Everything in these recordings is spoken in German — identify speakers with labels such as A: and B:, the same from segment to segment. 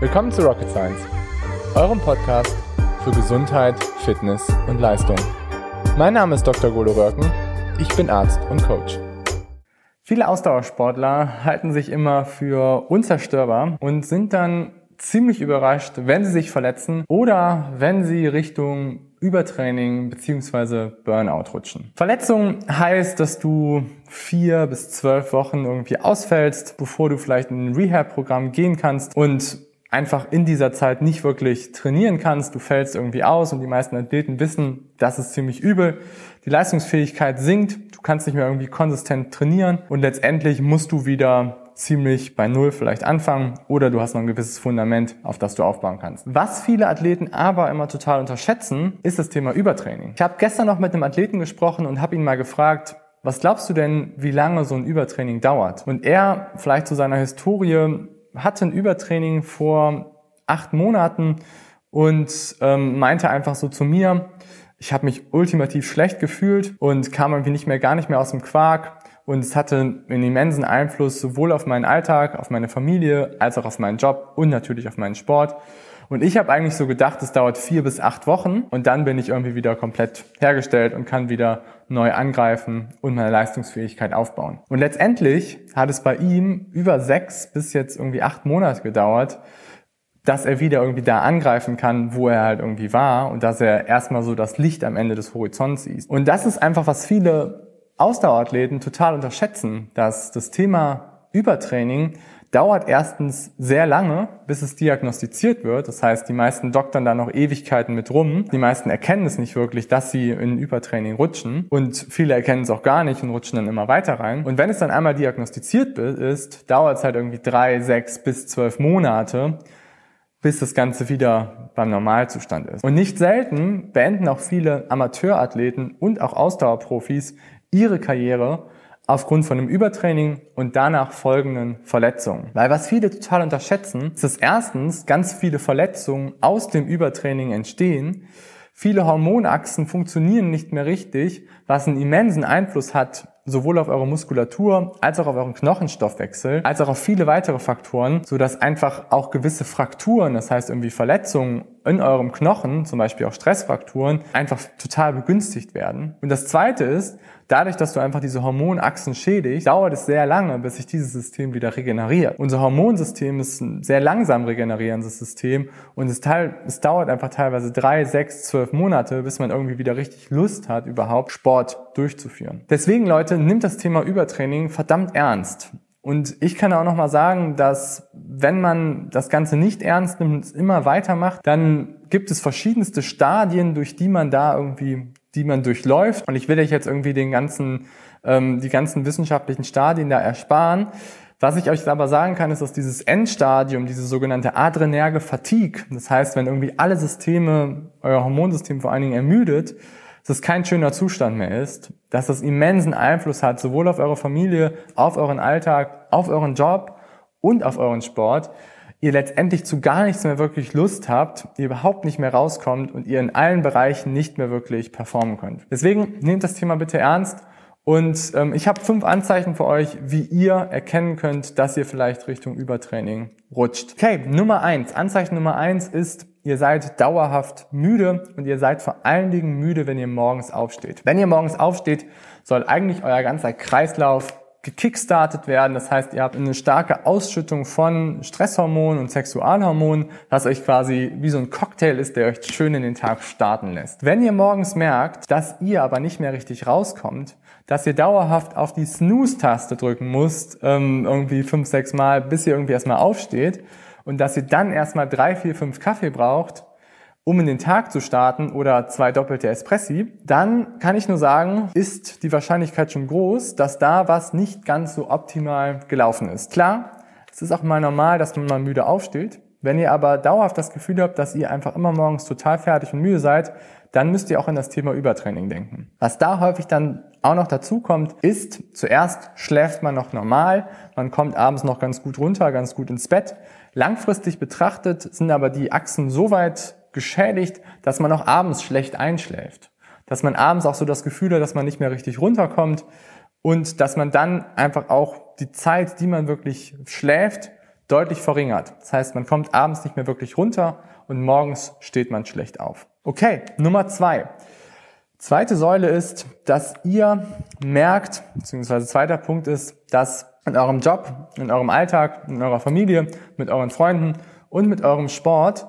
A: Willkommen zu Rocket Science, eurem Podcast für Gesundheit, Fitness und Leistung. Mein Name ist Dr. Golo Röhrken, ich bin Arzt und Coach. Viele Ausdauersportler halten sich immer für unzerstörbar und sind dann ziemlich überrascht, wenn sie sich verletzen oder wenn sie Richtung Übertraining beziehungsweise Burnout rutschen. Verletzung heißt, dass du vier bis zwölf Wochen irgendwie ausfällst, bevor du vielleicht in ein Rehab-Programm gehen kannst und einfach in dieser Zeit nicht wirklich trainieren kannst. Du fällst irgendwie aus und die meisten Athleten wissen, das ist ziemlich übel. Die Leistungsfähigkeit sinkt, du kannst nicht mehr irgendwie konsistent trainieren und letztendlich musst du wieder ziemlich bei Null vielleicht anfangen oder du hast noch ein gewisses Fundament, auf das du aufbauen kannst. Was viele Athleten aber immer total unterschätzen, ist das Thema Übertraining. Ich habe gestern noch mit einem Athleten gesprochen und habe ihn mal gefragt, was glaubst du denn, wie lange so ein Übertraining dauert? Und er, vielleicht zu seiner Historie, hatte ein Übertraining vor acht Monaten und ähm, meinte einfach so zu mir, ich habe mich ultimativ schlecht gefühlt und kam irgendwie nicht mehr gar nicht mehr aus dem Quark und es hatte einen immensen Einfluss sowohl auf meinen Alltag, auf meine Familie, als auch auf meinen Job und natürlich auf meinen Sport. Und ich habe eigentlich so gedacht, es dauert vier bis acht Wochen und dann bin ich irgendwie wieder komplett hergestellt und kann wieder neu angreifen und meine Leistungsfähigkeit aufbauen. Und letztendlich hat es bei ihm über sechs bis jetzt irgendwie acht Monate gedauert, dass er wieder irgendwie da angreifen kann, wo er halt irgendwie war und dass er erstmal so das Licht am Ende des Horizonts sieht. Und das ist einfach, was viele Ausdauerathleten total unterschätzen, dass das Thema Übertraining dauert erstens sehr lange, bis es diagnostiziert wird. Das heißt, die meisten doktern da noch Ewigkeiten mit rum. Die meisten erkennen es nicht wirklich, dass sie in Übertraining rutschen. Und viele erkennen es auch gar nicht und rutschen dann immer weiter rein. Und wenn es dann einmal diagnostiziert ist, dauert es halt irgendwie drei, sechs bis zwölf Monate, bis das Ganze wieder beim Normalzustand ist. Und nicht selten beenden auch viele Amateurathleten und auch Ausdauerprofis ihre Karriere aufgrund von einem Übertraining und danach folgenden Verletzungen. Weil was viele total unterschätzen, ist, dass erstens ganz viele Verletzungen aus dem Übertraining entstehen. Viele Hormonachsen funktionieren nicht mehr richtig, was einen immensen Einfluss hat sowohl auf eure Muskulatur als auch auf euren Knochenstoffwechsel, als auch auf viele weitere Faktoren, so dass einfach auch gewisse Frakturen, das heißt irgendwie Verletzungen in eurem Knochen, zum Beispiel auch Stressfrakturen, einfach total begünstigt werden. Und das zweite ist, dadurch, dass du einfach diese Hormonachsen schädigst, dauert es sehr lange, bis sich dieses System wieder regeneriert. Unser Hormonsystem ist ein sehr langsam regenerierendes System und es, teil, es dauert einfach teilweise drei, sechs, zwölf Monate, bis man irgendwie wieder richtig Lust hat, überhaupt Sport durchzuführen. Deswegen, Leute, nimmt das Thema Übertraining verdammt ernst. Und ich kann auch noch mal sagen, dass wenn man das Ganze nicht ernst nimmt und es immer weitermacht, dann gibt es verschiedenste Stadien, durch die man da irgendwie, die man durchläuft. Und ich will euch jetzt irgendwie den ganzen, ähm, die ganzen wissenschaftlichen Stadien da ersparen. Was ich euch aber sagen kann, ist, dass dieses Endstadium, diese sogenannte adrenerge Fatigue, das heißt, wenn irgendwie alle Systeme, euer Hormonsystem vor allen Dingen ermüdet, dass es kein schöner Zustand mehr ist, dass das immensen Einfluss hat, sowohl auf eure Familie, auf euren Alltag, auf euren Job und auf euren Sport, ihr letztendlich zu gar nichts mehr wirklich Lust habt, ihr überhaupt nicht mehr rauskommt und ihr in allen Bereichen nicht mehr wirklich performen könnt. Deswegen nehmt das Thema bitte ernst und ähm, ich habe fünf Anzeichen für euch, wie ihr erkennen könnt, dass ihr vielleicht Richtung Übertraining rutscht. Okay, Nummer eins. Anzeichen Nummer eins ist, ihr seid dauerhaft müde und ihr seid vor allen Dingen müde, wenn ihr morgens aufsteht. Wenn ihr morgens aufsteht, soll eigentlich euer ganzer Kreislauf gekickstartet werden. Das heißt, ihr habt eine starke Ausschüttung von Stresshormonen und Sexualhormonen, was euch quasi wie so ein Cocktail ist, der euch schön in den Tag starten lässt. Wenn ihr morgens merkt, dass ihr aber nicht mehr richtig rauskommt, dass ihr dauerhaft auf die Snooze-Taste drücken müsst, ähm, irgendwie fünf, sechs Mal, bis ihr irgendwie erstmal aufsteht und dass ihr dann erstmal drei, vier, fünf Kaffee braucht, um in den Tag zu starten oder zwei doppelte Espressi, dann kann ich nur sagen, ist die Wahrscheinlichkeit schon groß, dass da was nicht ganz so optimal gelaufen ist. Klar, es ist auch mal normal, dass man mal müde aufsteht. Wenn ihr aber dauerhaft das Gefühl habt, dass ihr einfach immer morgens total fertig und müde seid, dann müsst ihr auch an das Thema Übertraining denken. Was da häufig dann auch noch dazu kommt, ist, zuerst schläft man noch normal, man kommt abends noch ganz gut runter, ganz gut ins Bett. Langfristig betrachtet sind aber die Achsen so weit geschädigt, dass man auch abends schlecht einschläft. Dass man abends auch so das Gefühl hat, dass man nicht mehr richtig runterkommt und dass man dann einfach auch die Zeit, die man wirklich schläft, deutlich verringert. Das heißt, man kommt abends nicht mehr wirklich runter und morgens steht man schlecht auf. Okay, Nummer zwei. Zweite Säule ist, dass ihr merkt, beziehungsweise zweiter Punkt ist, dass in eurem Job, in eurem Alltag, in eurer Familie, mit euren Freunden und mit eurem Sport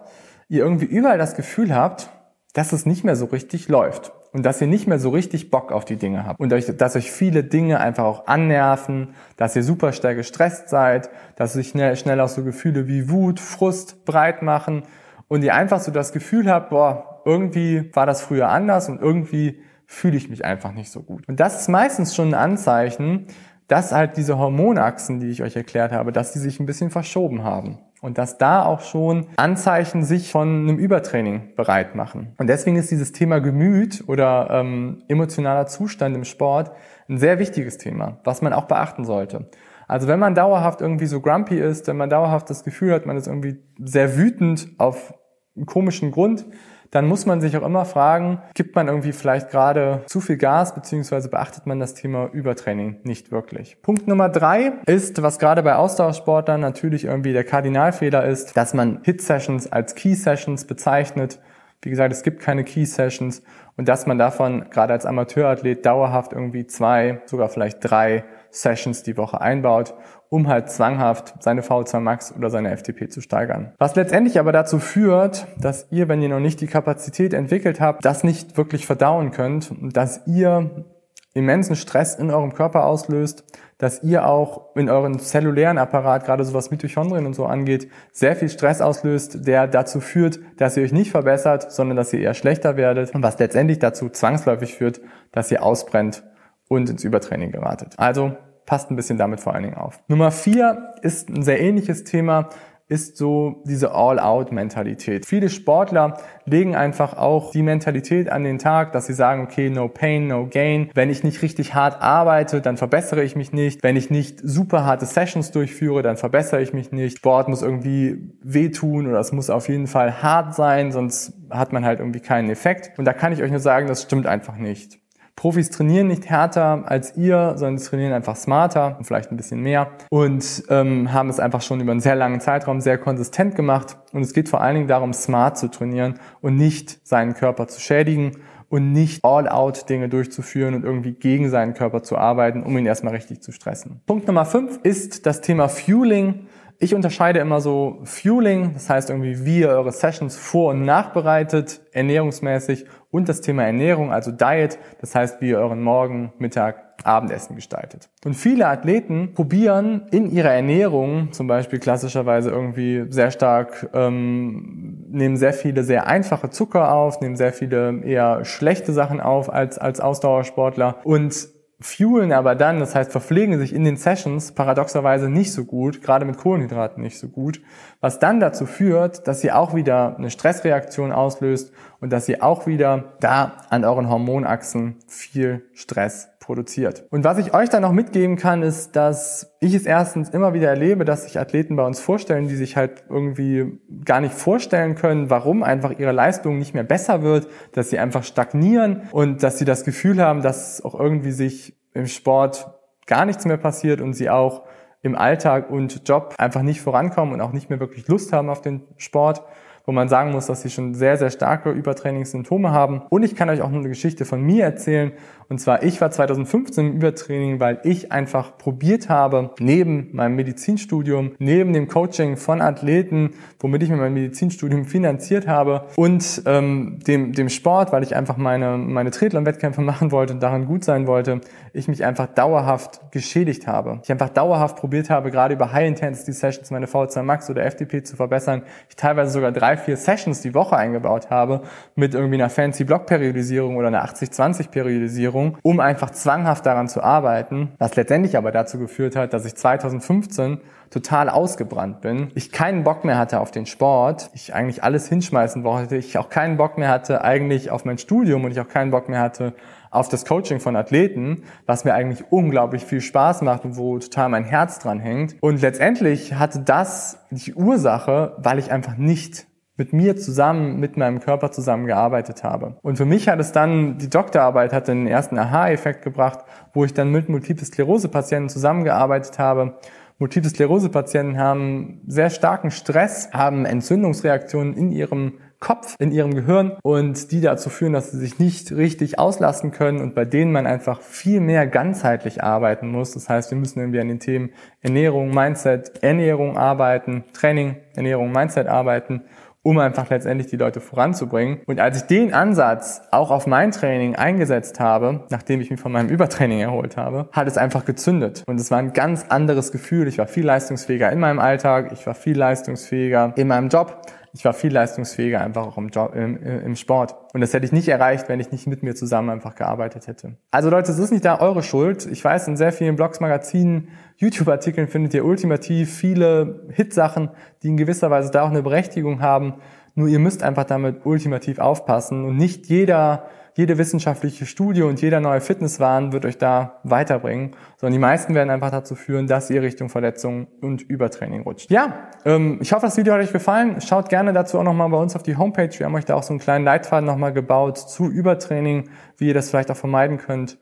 A: ihr irgendwie überall das Gefühl habt, dass es nicht mehr so richtig läuft und dass ihr nicht mehr so richtig Bock auf die Dinge habt und euch, dass euch viele Dinge einfach auch annerven, dass ihr super stark gestresst seid, dass sich schnell, schnell auch so Gefühle wie Wut, Frust breit machen und ihr einfach so das Gefühl habt, boah, irgendwie war das früher anders und irgendwie fühle ich mich einfach nicht so gut. Und das ist meistens schon ein Anzeichen, dass halt diese Hormonachsen, die ich euch erklärt habe, dass die sich ein bisschen verschoben haben und dass da auch schon Anzeichen sich von einem Übertraining bereit machen. Und deswegen ist dieses Thema Gemüt oder ähm, emotionaler Zustand im Sport ein sehr wichtiges Thema, was man auch beachten sollte. Also wenn man dauerhaft irgendwie so grumpy ist, wenn man dauerhaft das Gefühl hat, man ist irgendwie sehr wütend auf einen komischen Grund, dann muss man sich auch immer fragen, gibt man irgendwie vielleicht gerade zu viel Gas, beziehungsweise beachtet man das Thema Übertraining nicht wirklich. Punkt Nummer drei ist, was gerade bei Ausdauersportlern natürlich irgendwie der Kardinalfehler ist, dass man Hit-Sessions als Key-Sessions bezeichnet. Wie gesagt, es gibt keine Key-Sessions und dass man davon gerade als Amateurathlet dauerhaft irgendwie zwei, sogar vielleicht drei Sessions die Woche einbaut, um halt zwanghaft seine V2 Max oder seine FTP zu steigern. Was letztendlich aber dazu führt, dass ihr, wenn ihr noch nicht die Kapazität entwickelt habt, das nicht wirklich verdauen könnt, dass ihr immensen Stress in eurem Körper auslöst, dass ihr auch in euren zellulären Apparat, gerade so was Mitochondrien und so angeht, sehr viel Stress auslöst, der dazu führt, dass ihr euch nicht verbessert, sondern dass ihr eher schlechter werdet und was letztendlich dazu zwangsläufig führt, dass ihr ausbrennt und ins Übertraining geratet. Also passt ein bisschen damit vor allen Dingen auf. Nummer vier ist ein sehr ähnliches Thema, ist so diese All-Out-Mentalität. Viele Sportler legen einfach auch die Mentalität an den Tag, dass sie sagen, okay, no pain, no gain. Wenn ich nicht richtig hart arbeite, dann verbessere ich mich nicht. Wenn ich nicht super harte Sessions durchführe, dann verbessere ich mich nicht. Sport muss irgendwie wehtun oder es muss auf jeden Fall hart sein, sonst hat man halt irgendwie keinen Effekt. Und da kann ich euch nur sagen, das stimmt einfach nicht. Profis trainieren nicht härter als ihr, sondern sie trainieren einfach smarter und vielleicht ein bisschen mehr und ähm, haben es einfach schon über einen sehr langen Zeitraum sehr konsistent gemacht. Und es geht vor allen Dingen darum, smart zu trainieren und nicht seinen Körper zu schädigen und nicht all-out Dinge durchzuführen und irgendwie gegen seinen Körper zu arbeiten, um ihn erstmal richtig zu stressen. Punkt Nummer fünf ist das Thema Fueling. Ich unterscheide immer so Fueling, das heißt irgendwie, wie ihr eure Sessions vor- und nachbereitet, ernährungsmäßig und das Thema Ernährung, also Diet, das heißt, wie ihr euren Morgen, Mittag, Abendessen gestaltet. Und viele Athleten probieren in ihrer Ernährung, zum Beispiel klassischerweise irgendwie sehr stark, ähm, nehmen sehr viele sehr einfache Zucker auf, nehmen sehr viele eher schlechte Sachen auf als, als Ausdauersportler und fuelen aber dann, das heißt verpflegen sich in den Sessions paradoxerweise nicht so gut, gerade mit Kohlenhydraten nicht so gut, was dann dazu führt, dass ihr auch wieder eine Stressreaktion auslöst und dass ihr auch wieder da an euren Hormonachsen viel Stress produziert. Und was ich euch dann noch mitgeben kann, ist, dass ich es erstens immer wieder erlebe, dass sich Athleten bei uns vorstellen, die sich halt irgendwie gar nicht vorstellen können, warum einfach ihre Leistung nicht mehr besser wird, dass sie einfach stagnieren und dass sie das Gefühl haben, dass auch irgendwie sich im Sport gar nichts mehr passiert und sie auch im Alltag und Job einfach nicht vorankommen und auch nicht mehr wirklich Lust haben auf den Sport wo man sagen muss, dass sie schon sehr, sehr starke Übertrainingssymptome haben. Und ich kann euch auch eine Geschichte von mir erzählen. Und zwar, ich war 2015 im Übertraining, weil ich einfach probiert habe, neben meinem Medizinstudium, neben dem Coaching von Athleten, womit ich mir mein Medizinstudium finanziert habe, und ähm, dem, dem Sport, weil ich einfach meine, meine Triathlon-Wettkämpfe machen wollte und daran gut sein wollte, ich mich einfach dauerhaft geschädigt habe. Ich einfach dauerhaft probiert habe, gerade über High-Intensity-Sessions meine V2 Max oder FTP zu verbessern. Ich teilweise sogar drei, vier Sessions die Woche eingebaut habe mit irgendwie einer fancy Block-Periodisierung oder einer 80-20-Periodisierung, um einfach zwanghaft daran zu arbeiten, was letztendlich aber dazu geführt hat, dass ich 2015 total ausgebrannt bin, ich keinen Bock mehr hatte auf den Sport, ich eigentlich alles hinschmeißen wollte, ich auch keinen Bock mehr hatte eigentlich auf mein Studium und ich auch keinen Bock mehr hatte auf das Coaching von Athleten, was mir eigentlich unglaublich viel Spaß macht und wo total mein Herz dran hängt. Und letztendlich hatte das die Ursache, weil ich einfach nicht mit mir zusammen, mit meinem Körper zusammen gearbeitet habe. Und für mich hat es dann, die Doktorarbeit hat den ersten Aha-Effekt gebracht, wo ich dann mit Multiple Sklerose-Patienten zusammengearbeitet habe, Multiple Sklerose-Patienten haben sehr starken Stress, haben Entzündungsreaktionen in ihrem Kopf, in ihrem Gehirn und die dazu führen, dass sie sich nicht richtig auslassen können und bei denen man einfach viel mehr ganzheitlich arbeiten muss. Das heißt, wir müssen irgendwie an den Themen Ernährung, Mindset, Ernährung arbeiten, Training, Ernährung, Mindset arbeiten um einfach letztendlich die Leute voranzubringen. Und als ich den Ansatz auch auf mein Training eingesetzt habe, nachdem ich mich von meinem Übertraining erholt habe, hat es einfach gezündet. Und es war ein ganz anderes Gefühl. Ich war viel leistungsfähiger in meinem Alltag, ich war viel leistungsfähiger in meinem Job ich war viel leistungsfähiger einfach auch im, Job, im, im Sport. Und das hätte ich nicht erreicht, wenn ich nicht mit mir zusammen einfach gearbeitet hätte. Also Leute, es ist nicht da eure Schuld. Ich weiß, in sehr vielen Blogs, Magazinen, YouTube-Artikeln findet ihr ultimativ viele Hitsachen, die in gewisser Weise da auch eine Berechtigung haben. Nur ihr müsst einfach damit ultimativ aufpassen und nicht jeder jede wissenschaftliche Studie und jeder neue Fitnesswahn wird euch da weiterbringen, sondern die meisten werden einfach dazu führen, dass ihr Richtung Verletzungen und Übertraining rutscht. Ja, ähm, ich hoffe, das Video hat euch gefallen. Schaut gerne dazu auch nochmal bei uns auf die Homepage. Wir haben euch da auch so einen kleinen Leitfaden nochmal gebaut zu Übertraining, wie ihr das vielleicht auch vermeiden könnt.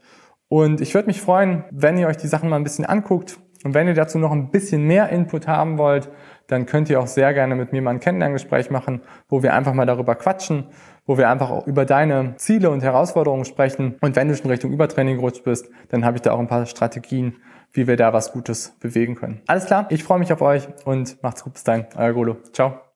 A: Und ich würde mich freuen, wenn ihr euch die Sachen mal ein bisschen anguckt und wenn ihr dazu noch ein bisschen mehr Input haben wollt, dann könnt ihr auch sehr gerne mit mir mal ein Kennenlerngespräch machen, wo wir einfach mal darüber quatschen, wo wir einfach auch über deine Ziele und Herausforderungen sprechen. Und wenn du schon Richtung Übertraining gerutscht bist, dann habe ich da auch ein paar Strategien, wie wir da was Gutes bewegen können. Alles klar, ich freue mich auf euch und macht's gut bis dahin. Euer Golo. Ciao.